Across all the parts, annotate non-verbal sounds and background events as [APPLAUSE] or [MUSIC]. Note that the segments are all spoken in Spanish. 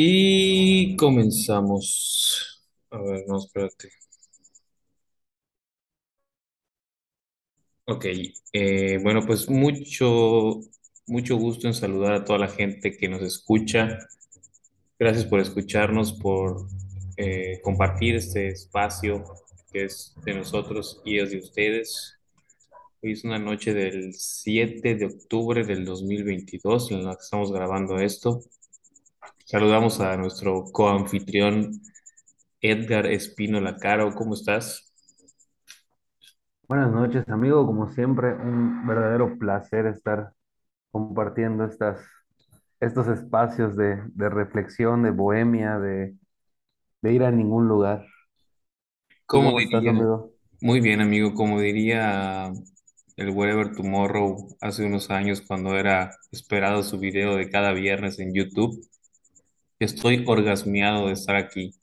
Y comenzamos. A ver, no, espérate. Ok, eh, bueno, pues mucho, mucho gusto en saludar a toda la gente que nos escucha. Gracias por escucharnos, por eh, compartir este espacio que es de nosotros y es de ustedes. Hoy es una noche del 7 de octubre del 2022 en la que estamos grabando esto. Saludamos a nuestro coanfitrión Edgar Espino Lacaro. ¿Cómo estás? Buenas noches, amigo. Como siempre, un verdadero placer estar compartiendo estas, estos espacios de, de reflexión, de bohemia, de, de ir a ningún lugar. ¿Tú Como cómo estás, diría, amigo? muy bien, amigo, como diría el Wherever Tomorrow hace unos años cuando era esperado su video de cada viernes en YouTube, estoy orgasmeado de estar aquí.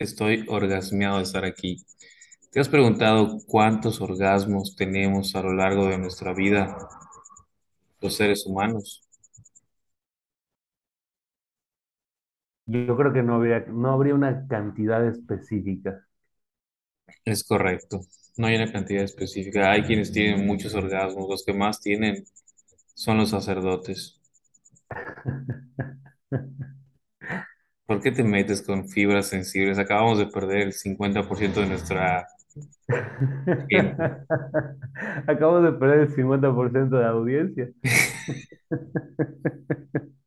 Estoy orgasmeado de estar aquí. ¿Te has preguntado cuántos orgasmos tenemos a lo largo de nuestra vida los seres humanos? Yo creo que no habría, no habría una cantidad específica. Es correcto. No hay una cantidad específica. Hay quienes tienen muchos orgasmos. Los que más tienen son los sacerdotes. ¿Por qué te metes con fibras sensibles? Acabamos de perder el 50% de nuestra gente. [LAUGHS] Acabo de perder el 50% de audiencia. [LAUGHS]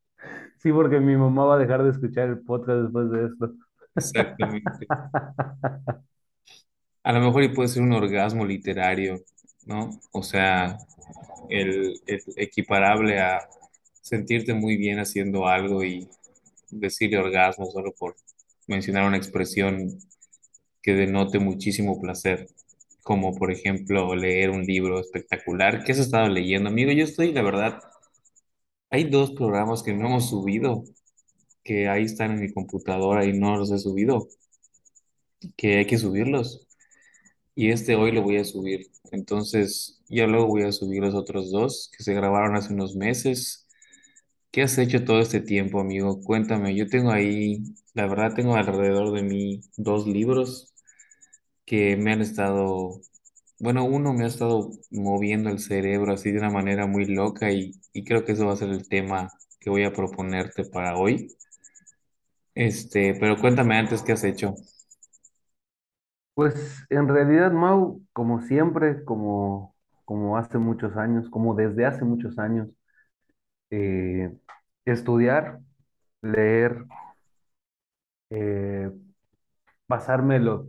Sí, porque mi mamá va a dejar de escuchar el podcast después de esto. Exactamente. [LAUGHS] A lo mejor y puede ser un orgasmo literario, ¿no? O sea, el, el equiparable a sentirte muy bien haciendo algo y decirle orgasmo solo por mencionar una expresión que denote muchísimo placer, como por ejemplo leer un libro espectacular. ¿Qué has estado leyendo, amigo? Yo estoy, la verdad, hay dos programas que no hemos subido, que ahí están en mi computadora y no los he subido, que hay que subirlos. Y este hoy lo voy a subir. Entonces, ya luego voy a subir los otros dos que se grabaron hace unos meses. ¿Qué has hecho todo este tiempo, amigo? Cuéntame. Yo tengo ahí, la verdad, tengo alrededor de mí dos libros que me han estado, bueno, uno me ha estado moviendo el cerebro así de una manera muy loca y, creo que eso va a ser el tema que voy a proponerte para hoy. Este, pero cuéntame antes qué has hecho. Pues en realidad, Mau, como siempre, como, como hace muchos años, como desde hace muchos años, eh, estudiar, leer, eh, pasarme los,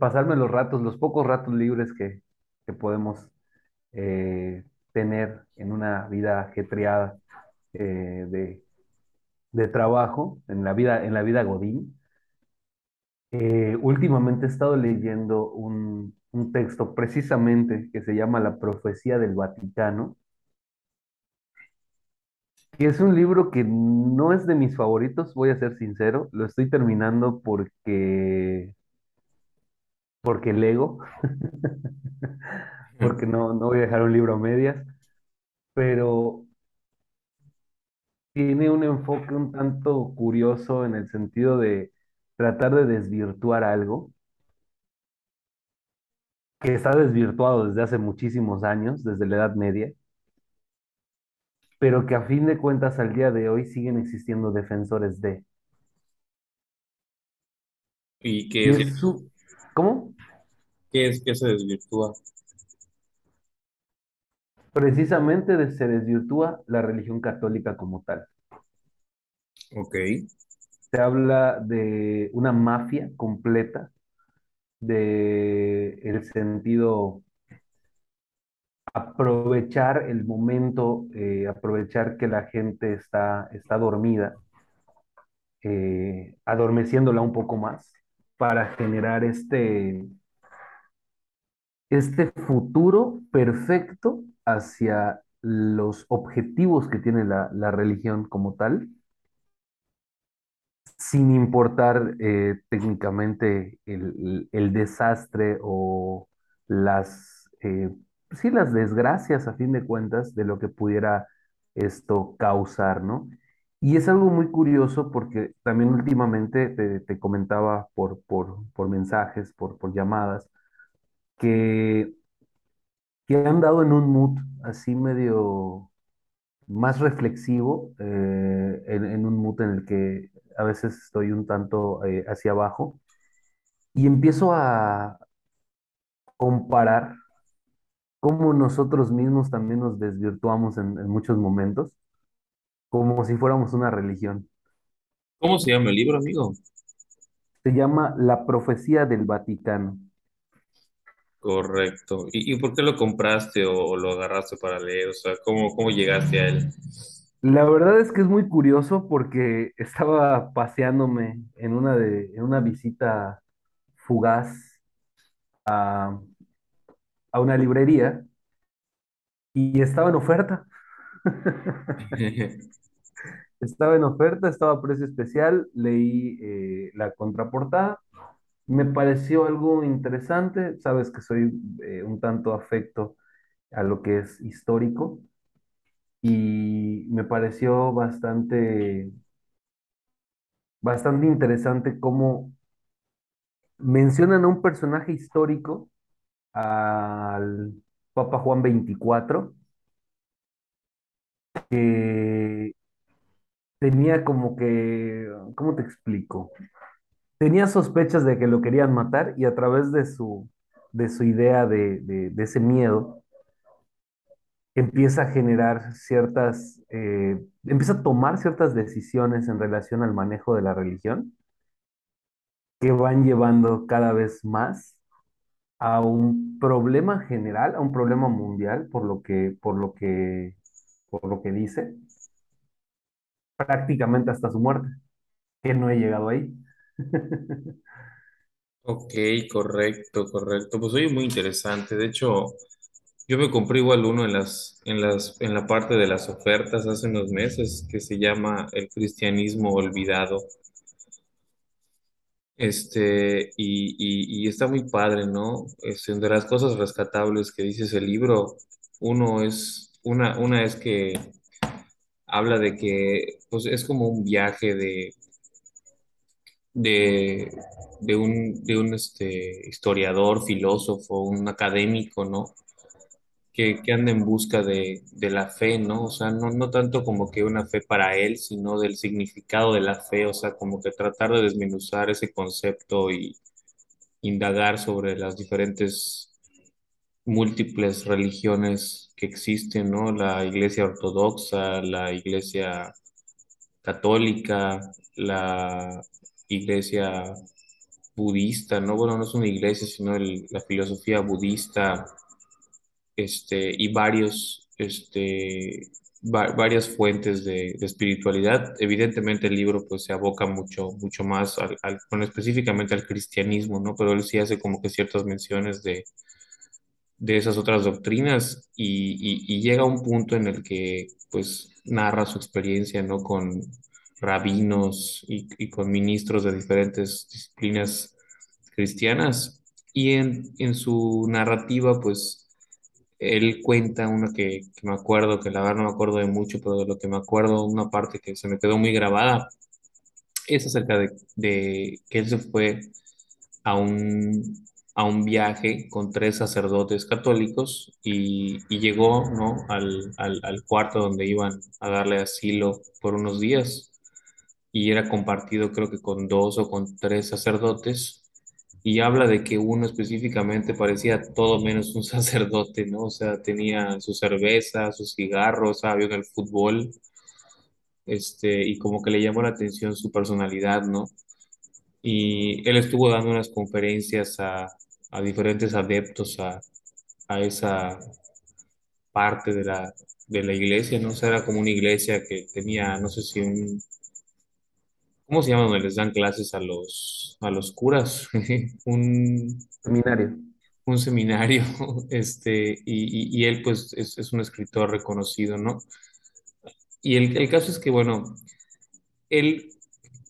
ratos, los pocos ratos libres que, que podemos eh, tener en una vida ajetreada de, de trabajo, en la vida, en la vida Godín. Últimamente he estado leyendo un, un texto precisamente que se llama La Profecía del Vaticano, es un libro que no es de mis favoritos, voy a ser sincero, lo estoy terminando porque, porque lego, [LAUGHS] porque no, no voy a dejar un libro a medias, pero tiene un enfoque un tanto curioso en el sentido de tratar de desvirtuar algo que está desvirtuado desde hace muchísimos años, desde la Edad Media pero que a fin de cuentas al día de hoy siguen existiendo defensores de. ¿Y qué es, es su, ¿cómo? qué es que se desvirtúa? Precisamente de- se desvirtúa la religión católica como tal. Ok. Se habla de una mafia completa, de el sentido aprovechar el momento, eh, aprovechar que la gente está, está dormida, eh, adormeciéndola un poco más para generar este, este futuro perfecto hacia los objetivos que tiene la, la religión como tal, sin importar eh, técnicamente el, el desastre o las, sí, las desgracias a fin de cuentas de lo que pudiera esto causar, ¿no? Y es algo muy curioso porque también últimamente te, te comentaba por, por, por mensajes, por, por llamadas, que, que han dado en un mood así medio más reflexivo, eh, en, un mood en el que a veces estoy un tanto eh, hacia abajo y empiezo a comparar cómo nosotros mismos también nos desvirtuamos en, en muchos momentos, como si fuéramos una religión. ¿Cómo se llama el libro, amigo? Se llama La Profecía del Vaticano. Correcto. ¿Y, y por qué lo compraste o, o lo agarraste para leer? O sea, ¿cómo, cómo llegaste a él? La verdad es que es muy curioso porque [LAUGHS] estaba paseándome en una de, en una visita fugaz a, a una librería y estaba en oferta. [LAUGHS] Estaba en oferta, estaba a precio especial, leí eh, la contraportada, me pareció algo interesante, sabes que soy eh, un tanto afecto a lo que es histórico y me pareció bastante, bastante interesante cómo mencionan a un personaje histórico, al Papa Juan veinticuatro que tenía como que, ¿cómo te explico? tenía sospechas de que lo querían matar y a través de su, de su idea de, de- de ese miedo, empieza a generar ciertas, eh, empieza a tomar ciertas decisiones en relación al manejo de la religión que van llevando cada vez más a un problema general, a un problema mundial, por lo que, por lo que, por lo que dice, prácticamente hasta su muerte, que no he llegado ahí. [LAUGHS] Ok, correcto, correcto. Pues oye, muy interesante. De hecho, yo me compré igual uno en las, en las, en la parte de las ofertas hace unos meses que se llama El cristianismo olvidado. Este, y, y, y está muy padre, ¿no? Este, de las cosas rescatables que dice ese libro, uno es, una, una es que habla de que, pues es como un viaje de, de, de un, de un este, historiador, filósofo, un académico, ¿no? Que, que anda en busca de, de la fe, ¿no? O sea, no, no tanto como que una fe para él, sino del significado de la fe, o sea, como que tratar de desmenuzar ese concepto y indagar sobre las diferentes múltiples religiones que existen, ¿no? La iglesia ortodoxa, la iglesia católica, la iglesia budista, ¿no? Bueno, no es una iglesia, sino la filosofía budista, este, y varios, este, va- varias fuentes de, de espiritualidad. Evidentemente el libro pues se aboca mucho, mucho más al, al- bueno, específicamente al cristianismo, ¿no? Pero él sí hace como que ciertas menciones de, de esas otras doctrinas y, y- y llega a un punto en el que pues narra su experiencia, ¿no? Con rabinos y, y con ministros de diferentes disciplinas cristianas y en, en su narrativa pues él cuenta una que, que me acuerdo, que la verdad no me acuerdo de mucho, pero de lo que me acuerdo, una parte que se me quedó muy grabada, es acerca de, de que él se fue a un, a un viaje con tres sacerdotes católicos y, y llegó, ¿no? al, al, al cuarto donde iban a darle asilo por unos días y era compartido creo que con dos o con tres sacerdotes y habla de que uno específicamente parecía todo menos un [LAUGHS] sacerdote, ¿no? O sea, tenía su cerveza, sus cigarros, sabía en el fútbol, este, y como que le llamó la atención su personalidad, ¿no? Y él estuvo dando unas conferencias a, a diferentes adeptos a, a esa parte de la, de la iglesia, ¿no? O sea, era como una iglesia que tenía, no sé si un, ¿cómo se llama? Donde les dan clases a los, a los curas, [LAUGHS] un, Seminario. un seminario, [LAUGHS] este, y, y- y él pues es, es un escritor reconocido, ¿no? Y el, el caso es que, bueno, él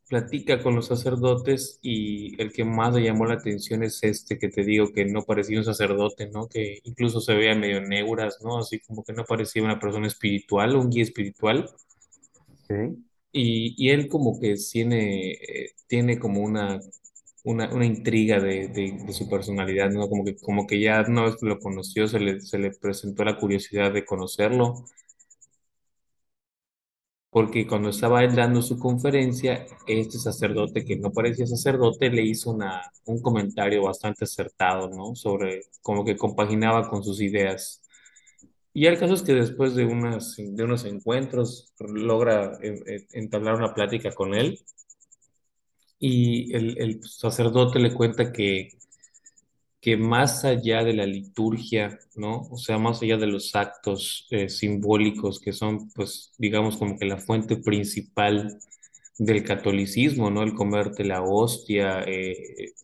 platica con los sacerdotes y el que más le llamó la atención es este que te digo que no parecía un sacerdote, ¿no? Que incluso se veía medio neuras, ¿no? Así como que no parecía una persona espiritual, un guía espiritual. ¿ok? Y, él como que tiene, eh, tiene como una, una, una intriga de su personalidad, ¿no? Como que, como que ya una vez que lo conoció, se le, se le presentó la curiosidad de conocerlo, porque cuando estaba él dando su conferencia, este sacerdote que no parecía sacerdote le hizo una, un comentario bastante acertado, ¿no? Sobre como que compaginaba con sus ideas. Y el caso es que después de, unas, de unos encuentros logra eh, eh, entablar una plática con él y el, sacerdote le cuenta que, que más allá de la liturgia, ¿no? O sea, más allá de los actos eh, simbólicos que son, pues, digamos, como que la fuente principal del catolicismo, ¿no? El comerte la hostia,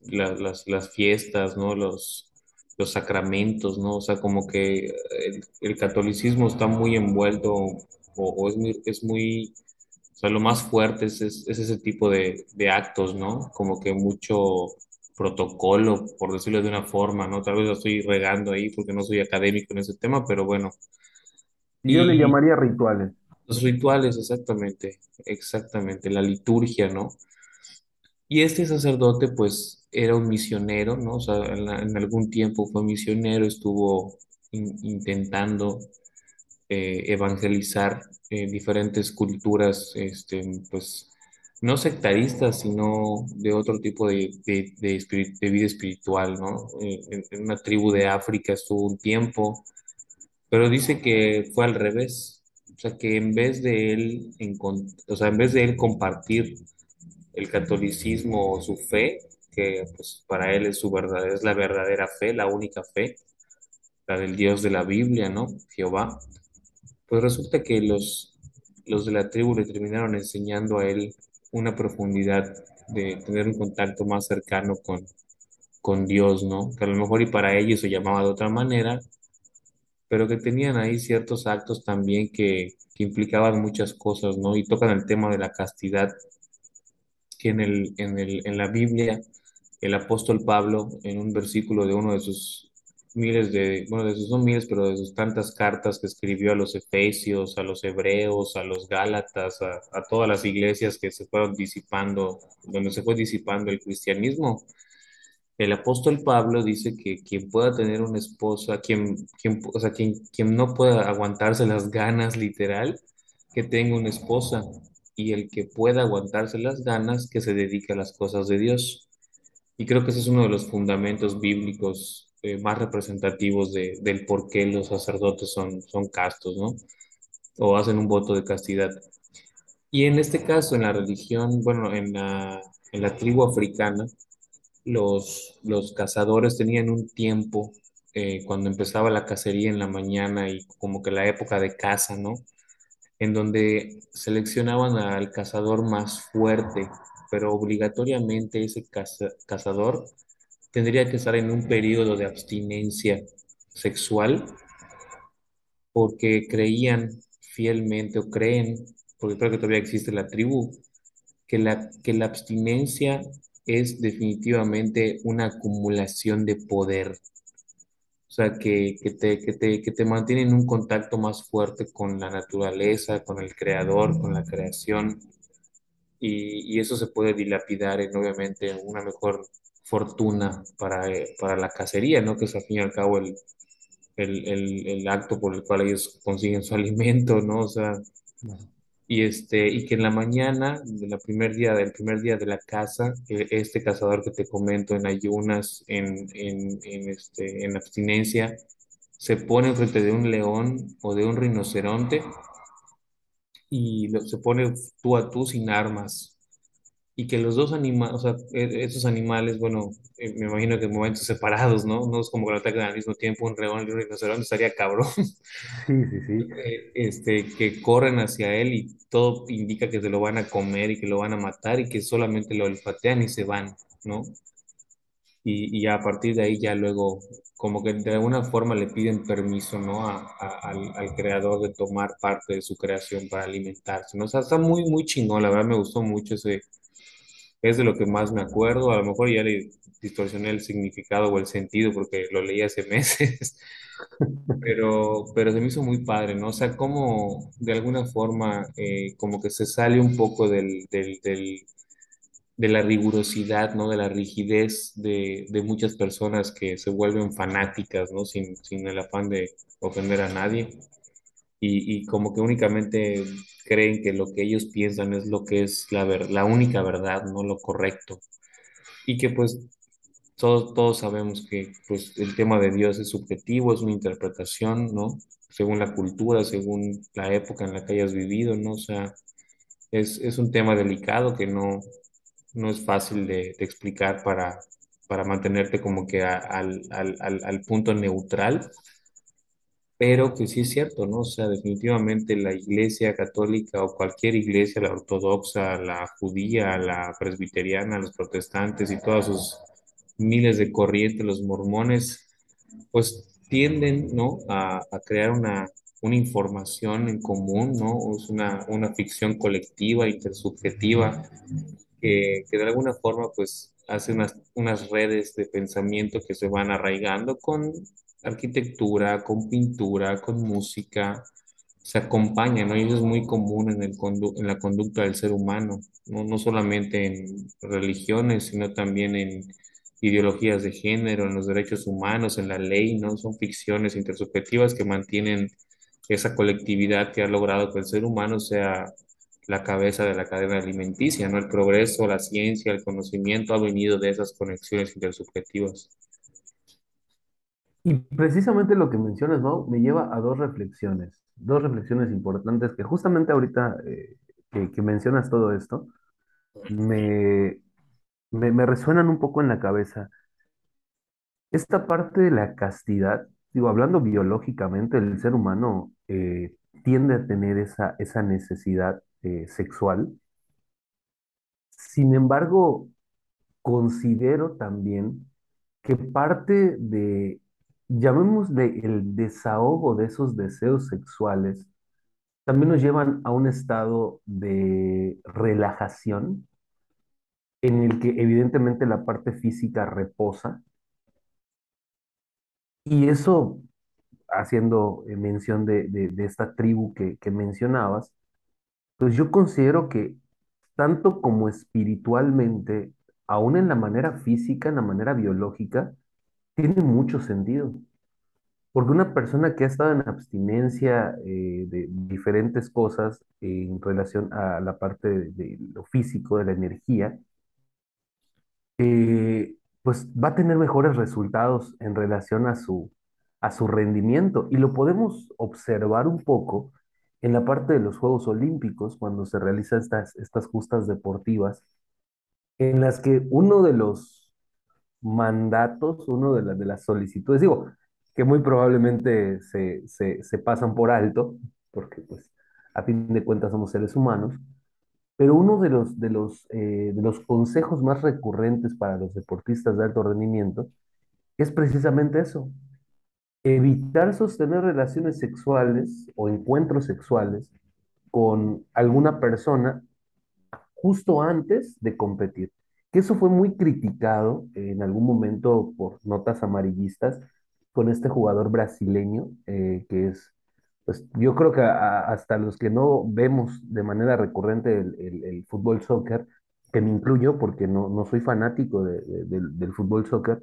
la- las, las fiestas, ¿no? Los, los sacramentos, ¿no? O sea, como que el, el catolicismo está muy envuelto o, o es muy, es muy o sea, lo más fuerte es, es, es ese tipo de, de actos, ¿no? Como que mucho protocolo, por decirlo de una forma, ¿no? Tal vez lo estoy regando ahí porque no soy académico en ese tema, pero bueno. Y yo le llamaría rituales. los rituales, exactamente, exactamente, la liturgia, ¿no? Y este sacerdote, pues, era un misionero, ¿no? O sea, en, algún tiempo fue misionero, estuvo in- intentando eh, evangelizar eh, diferentes culturas, este, pues, no sectaristas, sino de otro tipo de, de, vida espiritual, ¿no? Eh, en, una tribu de África estuvo un tiempo, pero dice que fue al revés. O sea, que en vez de él, o sea, en vez de él compartir el catolicismo o su fe, que pues para él es su verdad, es la verdadera fe, la única fe, la del Dios de la Biblia, ¿no? Jehová. Pues resulta que los, los de la tribu le terminaron enseñando a él una profundidad de tener un contacto más cercano con, con Dios, ¿no? Que a lo mejor y para ellos se llamaba de otra manera, pero que tenían ahí ciertos actos también que, que implicaban muchas cosas, ¿no? Y tocan el tema de la castidad, que en el, en el, en la Biblia el apóstol Pablo, en un versículo de uno de sus miles de, bueno, de sus no miles, pero de sus tantas cartas que escribió a los Efesios, a los Hebreos, a los Gálatas, a, todas las iglesias que se fueron disipando, donde se fue disipando el cristianismo. El apóstol Pablo dice que quien pueda tener una esposa, quien, quien, o sea, quien, quien no pueda aguantarse las ganas literal, que tenga una esposa, y el que pueda aguantarse las ganas, que se dedique a las cosas de Dios. Y creo que ese es uno de los fundamentos bíblicos eh, más representativos de, del por qué los sacerdotes son, son castos, ¿no? O hacen un voto de castidad. Y en este caso, en la religión, bueno, en la, en la tribu africana, los, los cazadores tenían un tiempo eh, cuando empezaba la cacería en la mañana y como que la época de caza, ¿no? En donde seleccionaban al cazador más fuerte, pero obligatoriamente ese caza- cazador tendría que estar en un periodo de abstinencia sexual porque creían fielmente o creen, porque creo que todavía existe la tribu, que la, que la abstinencia es definitivamente una acumulación de poder. O sea, que, que te, que te, que te mantiene en un contacto más fuerte con la naturaleza, con el creador, con la creación, y, eso se puede dilapidar en, obviamente, una mejor fortuna para, para la cacería, ¿no? Que es al fin y al cabo el, el, el, el acto por el cual ellos consiguen su [LAUGHS] alimento, ¿no? O sea, y este, y que en la mañana, de primer día, del primer día de la caza, eh, este cazador que te comento en ayunas, en, en, en, este, en abstinencia, se pone enfrente de un león o de un rinoceronte y lo- se pone tú a tú sin armas y que los dos animales, o sea, e- esos animales, bueno, eh, me imagino que en momentos separados, ¿no? No es como que lo ataquen al mismo tiempo un león y un rinoceronte, estaría cabrón. [LAUGHS] Sí, sí, sí. Eh, Este, que corren hacia él y todo indica que se lo van a comer y que lo van a matar y que solamente lo olfatean y se van, ¿no? Y, y a partir de ahí ya luego, como que de alguna forma le piden permiso, ¿no? A- a- al, al creador de tomar parte de su creación para alimentarse, ¿no? O sea, está muy, muy chingón, la verdad me gustó mucho ese, Es de lo que más me acuerdo. A lo mejor ya le distorsioné el significado o el sentido porque lo leí hace [LAUGHS] meses, pero, pero se me hizo muy padre, ¿no? O sea, como de alguna forma eh, como que se sale un poco del, del, del- de la rigurosidad, ¿no? De la rigidez de, de muchas personas que se vuelven fanáticas, ¿no? Sin, sin el afán de ofender a nadie y, y como que únicamente creen que lo que ellos piensan es lo que es la ver- la única verdad, no lo correcto. Y que pues todos, todos sabemos que pues el tema de Dios es subjetivo, es una interpretación, ¿no? Según la cultura, según la época en la que hayas vivido, ¿no? O sea, es, es un tema delicado que no, no es fácil de, explicar para, para mantenerte como que a- al, al, al, al punto neutral pero que sí es cierto, ¿no? O sea, definitivamente la iglesia católica o cualquier iglesia, la ortodoxa, la judía, la presbiteriana, los protestantes y todas sus miles de corrientes, los mormones, pues tienden, ¿no? A, a crear una, una información en común, ¿no? Es una, una ficción colectiva, intersubjetiva, que, de alguna forma pues hace unas, unas redes de pensamiento que se van arraigando con arquitectura, con pintura, con música, se acompañan, ¿no? Y eso es muy común en el en la conducta del ser humano, ¿no? No solamente en religiones, sino también en ideologías de género, en los derechos humanos, en la ley, ¿no? Son ficciones intersubjetivas que mantienen esa colectividad que ha logrado que el ser humano sea la cabeza de la cadena alimenticia, ¿no? El progreso, la ciencia, el conocimiento ha venido de esas conexiones intersubjetivas. Y precisamente lo que mencionas, Mau, me lleva a dos reflexiones, dos reflexiones importantes que justamente ahorita eh, que, que mencionas todo esto, me, me, resuenan un poco en la cabeza. Esta parte de la castidad, digo, hablando biológicamente, el ser humano eh, tiende a tener esa, esa necesidad eh, sexual. Sin embargo, considero también que parte de, llamémosle el desahogo de esos deseos sexuales, también nos llevan a un estado de relajación en el que evidentemente la parte física reposa y eso, haciendo eh, mención de, de- de esta tribu que, que mencionabas, pues yo considero que tanto como espiritualmente, aún en la manera física, en la manera biológica, tiene mucho sentido. Porque una persona que ha estado en abstinencia eh, de diferentes cosas en relación a la parte de, lo físico, de la energía, eh, pues va a tener mejores resultados en relación a su, a su rendimiento. Y lo podemos observar un poco en la parte de los Juegos Olímpicos, cuando se realizan estas, estas justas deportivas, en las que uno de los mandatos, uno de, la- de las solicitudes, digo, que muy probablemente se, se, pasan por alto, porque pues a fin de cuentas somos seres humanos, pero uno de los, de los, eh, de los consejos más recurrentes para los deportistas de alto rendimiento es precisamente eso, evitar sostener relaciones sexuales o encuentros sexuales con alguna persona justo antes de competir. Que eso fue muy criticado en algún momento por notas amarillistas con este jugador brasileño, eh, que es, pues yo creo que hasta los que no vemos de manera recurrente el, el- fútbol soccer, que me incluyo porque no, no soy fanático de- de- del, del fútbol soccer,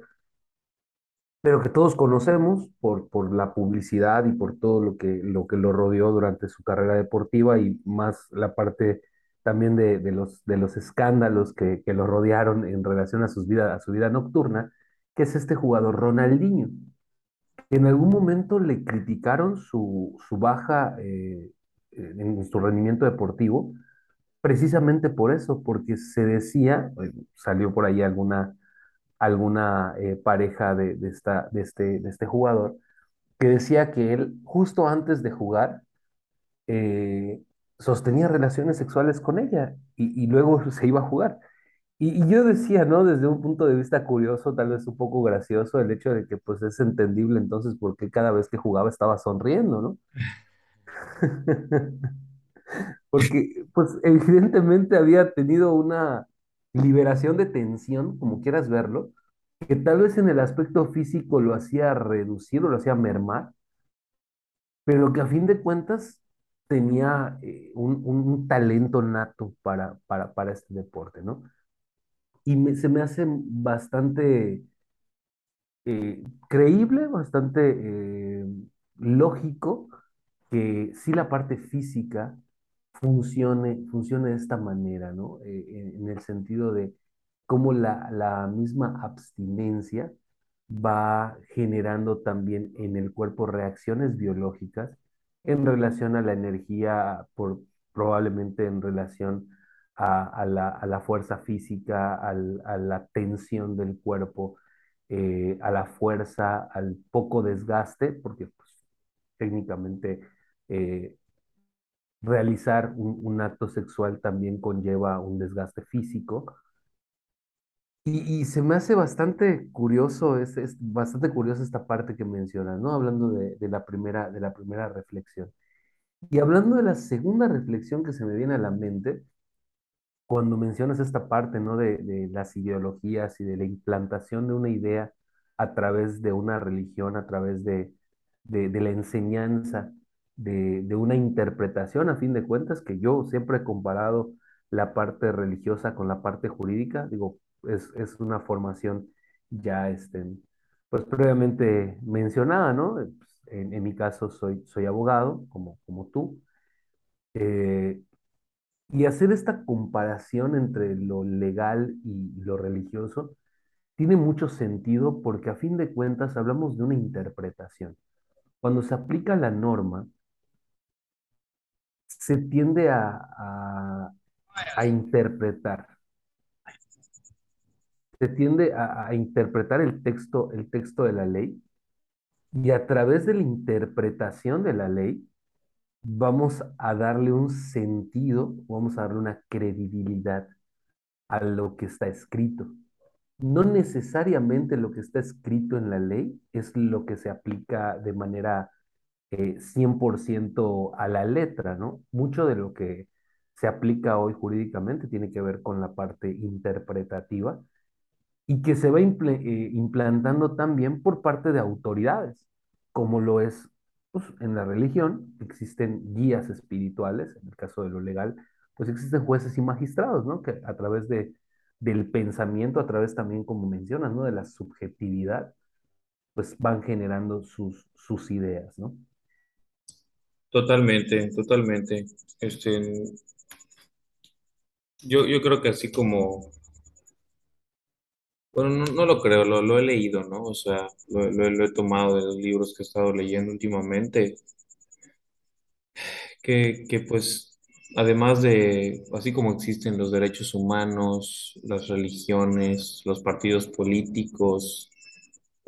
pero que todos conocemos por, por la publicidad y por todo lo que, lo que lo rodeó durante su carrera deportiva y más la parte también de, de los, de los escándalos que, que lo rodearon en relación a, sus vida, a su vida nocturna, que es este jugador Ronaldinho, en algún momento le criticaron su, su baja eh, en su rendimiento deportivo, precisamente por eso, porque se decía, eh, salió por ahí alguna alguna eh, pareja de, de esta, de, este, de este jugador, que decía que él, justo antes de jugar, eh, sostenía relaciones sexuales con ella y, luego se iba a jugar. Y, y yo decía, ¿no? Desde un punto de vista curioso, tal vez un poco gracioso, el hecho de que pues es entendible entonces por qué cada vez que jugaba estaba sonriendo, ¿no? [LAUGHS] Porque pues evidentemente había tenido una, liberación de tensión, como quieras verlo, que tal vez en el aspecto físico lo hacía reducir o lo hacía mermar, pero que a fin de cuentas tenía eh, un, talento nato para, para, para este deporte, ¿no? Y me- se me hace bastante eh, creíble, bastante eh, lógico que sí la parte física funcione, funcione de esta manera, ¿no? Eh, en, el sentido de cómo la, la misma abstinencia va generando también en el cuerpo reacciones biológicas en relación a la energía, por, probablemente en relación a, a la, a la fuerza física, al- a la tensión del cuerpo, eh, a la fuerza, al poco desgaste, porque pues, técnicamente eh, realizar un, un acto sexual también conlleva un desgaste físico. Y, y se me hace bastante curioso, es, es bastante curiosa esta parte que mencionas, ¿no? Hablando de, de la primera, de la primera reflexión. Y hablando de la segunda reflexión que se me viene a la mente, cuando mencionas esta parte, ¿no? De, de las ideologías y de la implantación de una idea a través de una religión, a través de, de, de la enseñanza, de, de una interpretación, a fin de cuentas, que yo siempre he comparado la parte religiosa con la parte jurídica, digo, es, es una formación ya, este, pues previamente mencionada, ¿no? En, en mi caso soy, soy abogado, como, como tú. Eh, y hacer esta comparación entre lo legal y lo religioso tiene mucho sentido porque a fin de cuentas hablamos de una interpretación. Cuando se aplica la norma, se tiende a, a- interpretar, se tiende a, a interpretar el texto, el texto de la ley y a través de la interpretación de la ley vamos a darle un sentido, vamos a darle una credibilidad a lo que está escrito. No necesariamente lo que está escrito en la ley es lo que se aplica de manera eh, 100% a la letra, ¿no? Mucho de lo que se aplica hoy jurídicamente tiene que ver con la parte interpretativa y que se va imple- eh, implantando también por parte de autoridades, como lo es pues, en la religión, existen guías espirituales, en el caso de lo legal, pues existen jueces y magistrados, ¿no? Que a través de, del pensamiento, a través también, como mencionas, ¿no? De la subjetividad, pues van generando sus, sus ideas, ¿no? Totalmente, totalmente. Este, yo, yo creo que así como, bueno, no, no lo creo, lo, lo he leído, ¿no? O sea, lo, lo- he tomado de los libros que he estado leyendo últimamente, que, que pues, además de, así como existen los derechos humanos, las religiones, los partidos políticos,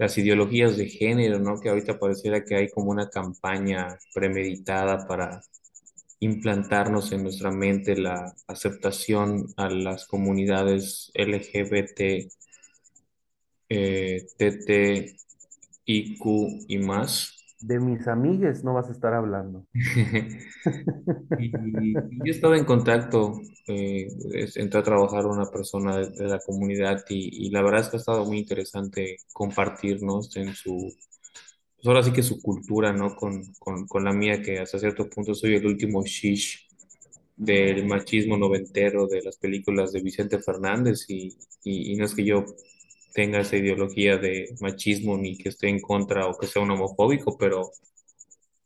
las ideologías de género, ¿no? Que ahorita pareciera que hay como una campaña premeditada para implantarnos en nuestra mente la aceptación a las comunidades LGBT, eh, TT, y más. De mis amigues no vas a estar hablando. [LAUGHS] Yo estaba en contacto, eh, entré a trabajar una persona de, la comunidad y, la verdad es que ha estado muy interesante compartirnos en su, pues ahora sí que su cultura, ¿no? Con, con, con la mía, que hasta cierto punto soy el último shish del machismo noventero de las películas de Vicente Fernández y, y no es que yo tenga esa ideología de machismo ni que esté en contra o que sea un homofóbico, pero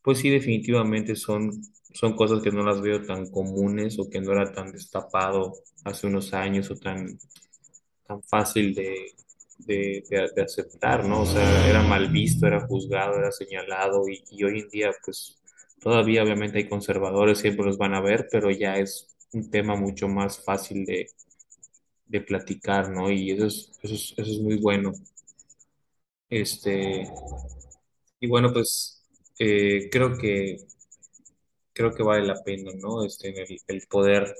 pues sí, definitivamente son, son cosas que no las veo tan comunes o que no era tan destapado hace unos años o tan, tan fácil de, de, de- de aceptar, ¿no? O sea, era mal visto, era juzgado, era señalado y, y hoy en día, pues todavía obviamente hay conservadores, siempre los van a ver, pero ya es un tema mucho más fácil de, de platicar, ¿no? Y eso es, eso es, eso es muy bueno. Este, y bueno, pues eh, creo que creo que vale la pena, ¿no? Este, el, el poder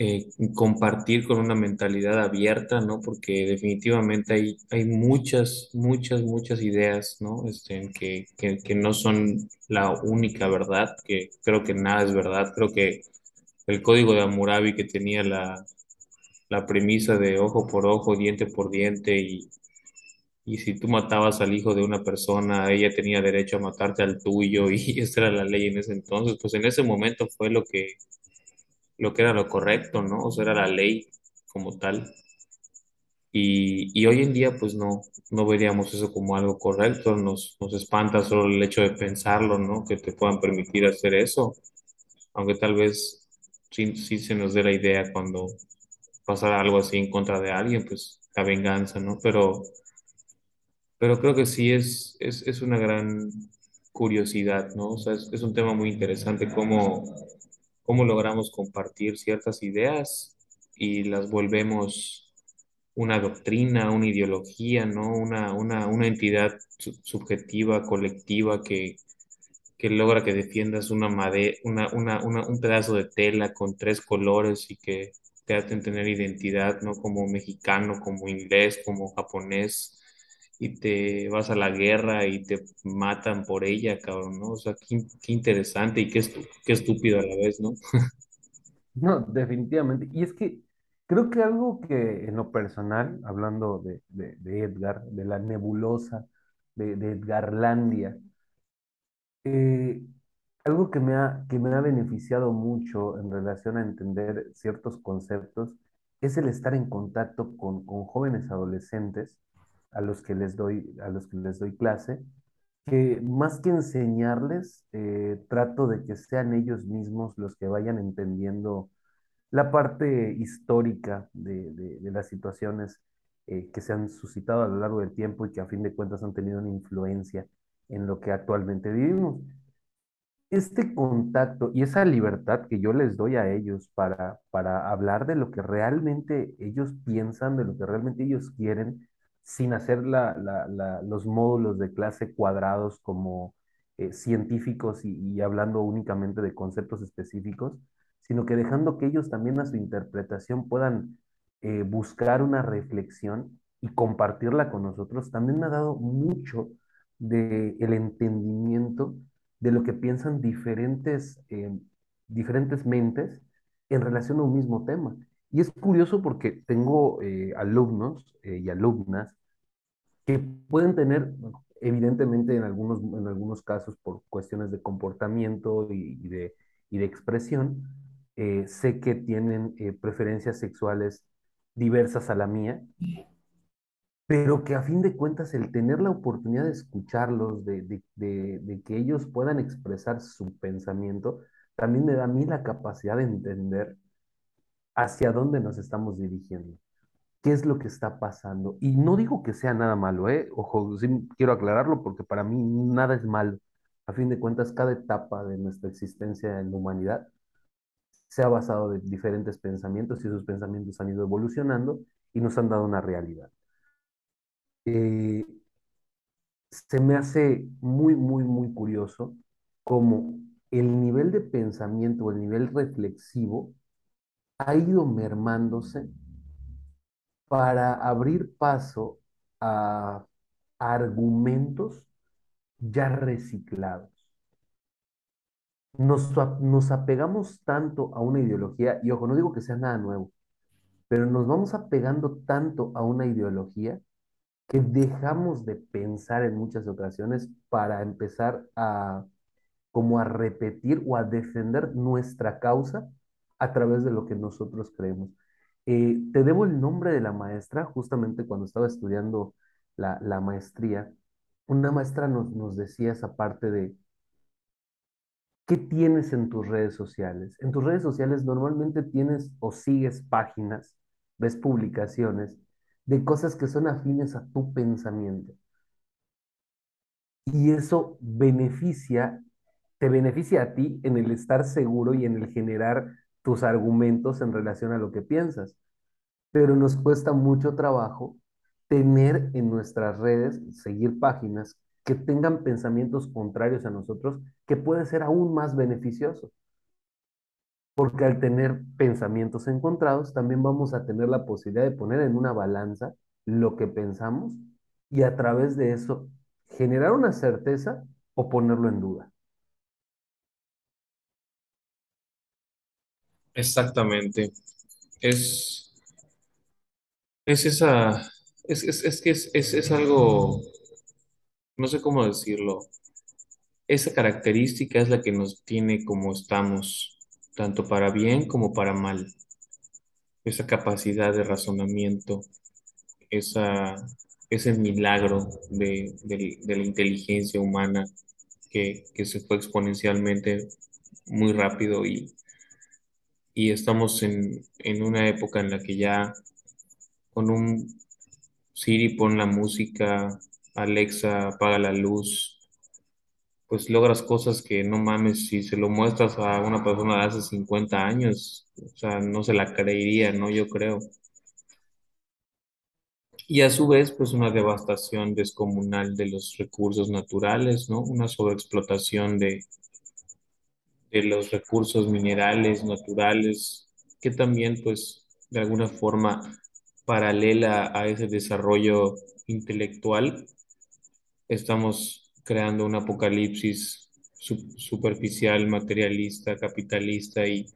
eh, compartir con una mentalidad abierta, ¿no? Porque definitivamente hay, hay muchas, muchas, muchas ideas, ¿no? Este, que, que, que no son la única verdad, que creo que nada es verdad. Creo que el código de Hammurabi que tenía la, la premisa de ojo por ojo, diente por diente y, y si tú matabas al hijo de una persona, ella tenía derecho a matarte al tuyo [LAUGHS] y esa era la ley en ese entonces, pues en ese momento fue lo que, lo que era lo correcto, ¿no? O sea, era la ley como tal. Y, y hoy en día, pues no, no veríamos eso como algo correcto, nos, nos espanta solo el hecho de pensarlo, ¿no? Que te puedan permitir hacer eso, aunque tal vez sí, sí se nos dé la idea cuando pasara algo así en contra de alguien, pues la venganza, ¿no? Pero, pero creo que sí es, es, es una gran curiosidad, ¿no? O sea, es, un tema muy interesante cómo, cómo logramos compartir ciertas ideas y las volvemos una doctrina, una ideología, ¿no? Una, una, una entidad su- subjetiva, colectiva que, que logra que defiendas una made- una, una- un pedazo de tela con tres colores y que te hacen tener identidad, ¿no? Como mexicano, como inglés, como japonés, y te vas a la guerra y te matan por ella, cabrón, ¿no? O sea, qué, qué interesante y qué, qué estúpido a la vez, ¿no? [LAUGHS] No, definitivamente. Y es que creo que algo que en lo personal, hablando de, de- de Edgar, de la nebulosa, de, de Edgarlandia, eh, algo que me ha, que me ha beneficiado mucho en relación a entender ciertos conceptos es el estar en contacto con, con jóvenes adolescentes a los que les doy, a los que les doy clase, que más que enseñarles, eh, trato de que sean ellos mismos los que vayan entendiendo la parte histórica de, de- las situaciones eh, que se han suscitado a lo largo del tiempo y que a fin de cuentas han tenido una influencia en lo que actualmente vivimos este contacto y esa libertad que yo les doy a ellos para, para hablar de lo que realmente ellos piensan, de lo que realmente ellos quieren, sin hacer la- los módulos de clase cuadrados como eh, científicos y, hablando únicamente de conceptos específicos, sino que dejando que ellos también a su interpretación puedan eh, buscar una reflexión y compartirla con nosotros, también me ha dado mucho de el entendimiento de lo que piensan diferentes, eh, diferentes mentes en relación a un mismo tema. Y es curioso porque tengo eh, alumnos eh, y alumnas que pueden tener, evidentemente en algunos, en algunos casos por cuestiones de comportamiento y, y de, y de expresión, sé que tienen preferencias sexuales diversas a la mía pero que a fin de cuentas el tener la oportunidad de escucharlos, de, que ellos puedan expresar su pensamiento, también me da a mí la capacidad de entender hacia dónde nos estamos dirigiendo, qué es lo que está pasando. Y no digo que sea nada malo, ¿eh? Ojo, sí quiero aclararlo porque para mí nada es malo. A fin de cuentas, cada etapa de nuestra existencia en la humanidad se ha basado de diferentes pensamientos y esos pensamientos han ido evolucionando y nos han dado una realidad. Eh, se me hace muy, muy, muy curioso cómo el nivel de pensamiento, el nivel reflexivo, ha ido mermándose para abrir paso a argumentos ya reciclados. Nos, nos apegamos tanto a una ideología, y ojo, no digo que sea nada nuevo, pero nos vamos apegando tanto a una ideología que dejamos de pensar en muchas ocasiones para empezar a como a repetir o a defender nuestra causa a través de lo que nosotros creemos. Eh, te debo el nombre de la maestra, justamente cuando estaba estudiando la, la maestría, una maestra nos, nos decía esa parte de, ¿qué tienes en tus redes sociales? En tus redes sociales normalmente tienes o sigues páginas, ves publicaciones de cosas que son afines a tu pensamiento. Y eso beneficia, te beneficia a ti en el estar seguro y en el generar tus argumentos en relación a lo que piensas. Pero nos cuesta mucho trabajo tener en nuestras redes, seguir páginas que tengan pensamientos contrarios a nosotros, que puede ser aún más beneficioso. Porque al tener pensamientos encontrados, también vamos a tener la posibilidad de poner en una balanza lo que pensamos y a través de eso generar una certeza o ponerlo en duda. Exactamente. Es, Es esa, es, es, es que es, es, es algo, no sé cómo decirlo, esa característica es la que nos tiene como estamos, tanto para bien como para mal, esa capacidad de razonamiento, esa, ese milagro de, de- la inteligencia humana que, que se fue exponencialmente muy rápido y, y estamos en, en una época en la que ya con un Siri pon la música, Alexa apaga la luz, pues logras cosas que no mames, si se lo muestras a una persona de hace 50 años, o sea, no se la creería, ¿no? Yo creo. Y a su vez, pues una devastación descomunal de los recursos naturales, ¿no? Una sobreexplotación de, de los recursos minerales, naturales, que también, pues, de alguna forma paralela a ese desarrollo intelectual, estamos creando un apocalipsis su- superficial, materialista, capitalista y,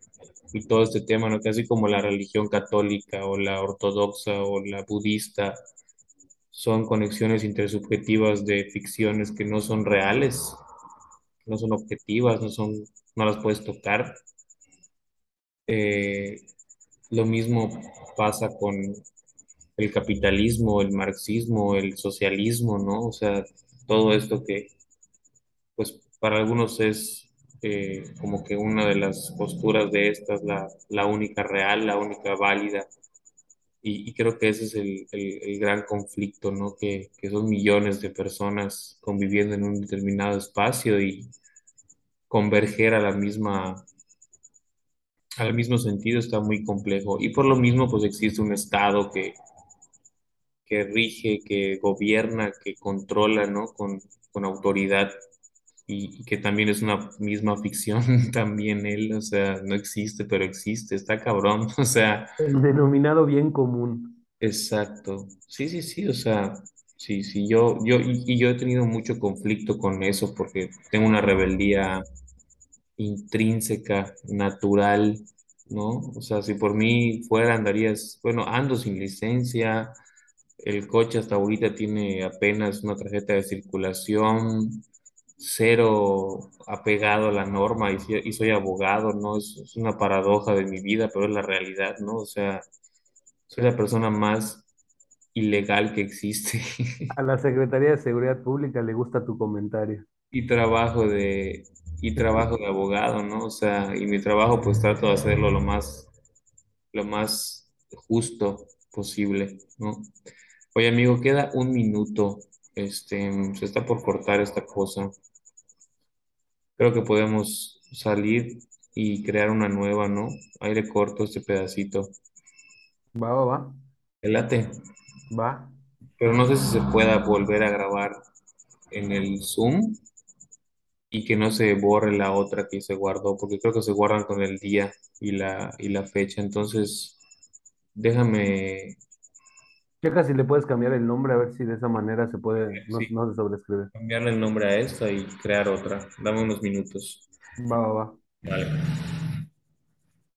y todo este tema, ¿no? Casi como la religión católica o la ortodoxa o la budista, son conexiones intersubjetivas de ficciones que no son reales, no son objetivas, no son, no las puedes tocar. Eh, lo mismo pasa con el capitalismo, el marxismo, el socialismo, ¿no? O sea, todo esto que pues para algunos es eh, como que una de las posturas de estas, la, la única real, la única válida. Y, creo que ese es el, el- el gran conflicto, ¿no? Que, que son millones de personas conviviendo en un determinado espacio y converger a la misma, al mismo sentido está muy complejo. Y por lo mismo, pues existe un Estado que, que rige, que gobierna, que controla, ¿no? Con, con autoridad y, y que también es una misma ficción, [LAUGHS] también él, o sea, no existe, pero existe, está cabrón, [LAUGHS] o sea, El denominado bien común. exacto, sí, sí, sí, o sea, sí, sí, yo, yo, y, y yo he tenido mucho conflicto con eso porque tengo una rebeldía intrínseca, natural, ¿no? O sea, si por mí fuera, andarías, bueno, ando sin licencia, el coche hasta ahorita tiene apenas una tarjeta de circulación, cero apegado a la norma y, y soy abogado, ¿no? Es, es una paradoja de mi vida, pero es la realidad, ¿no? O sea, soy la persona más ilegal que existe [LAUGHS] A la Secretaría de Seguridad Pública le gusta tu comentario. y trabajo de, y trabajo de abogado, ¿no? O sea, y mi trabajo pues trato de hacerlo lo más, lo más justo posible, ¿no? Oye, amigo, queda un minuto. Este, se está por cortar esta cosa. Creo que podemos salir y crear una nueva, ¿no? Ahí le corto este pedacito. Va, va, va, El late. va. Pero no sé si se pueda volver a grabar en el Zoom y que no se borre la otra que se guardó, porque creo que se guardan con el día y la, y la fecha. Entonces, déjame, Checa si le puedes cambiar el nombre a ver si de esa manera se puede, no, sí, no se sobrescribe. cambiarle el nombre a esta y crear otra. Dame unos minutos. Va, va, va. Vale.